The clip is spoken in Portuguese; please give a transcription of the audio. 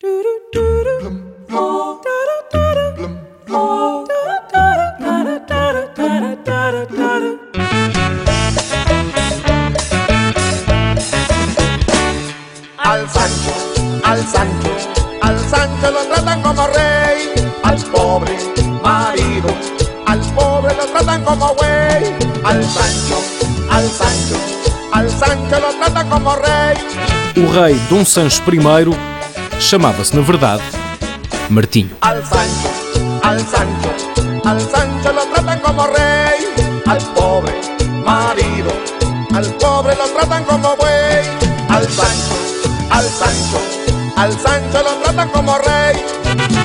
Al Sancho, al Sancho, al Sancho lo tratan como rey, al pobre marido, al pobre lo tratan como güey, al Sancho, al Sancho, al Sancho lo tratan como rei. O rei Dom Sancho I chamava-se, na verdade, Martinho. Al Sancho, al Sancho, al Sancho lo tratan como rey, al pobre marido, al pobre lo tratan como güey, al Sancho, al Sancho, al Sancho lo tratan como rey.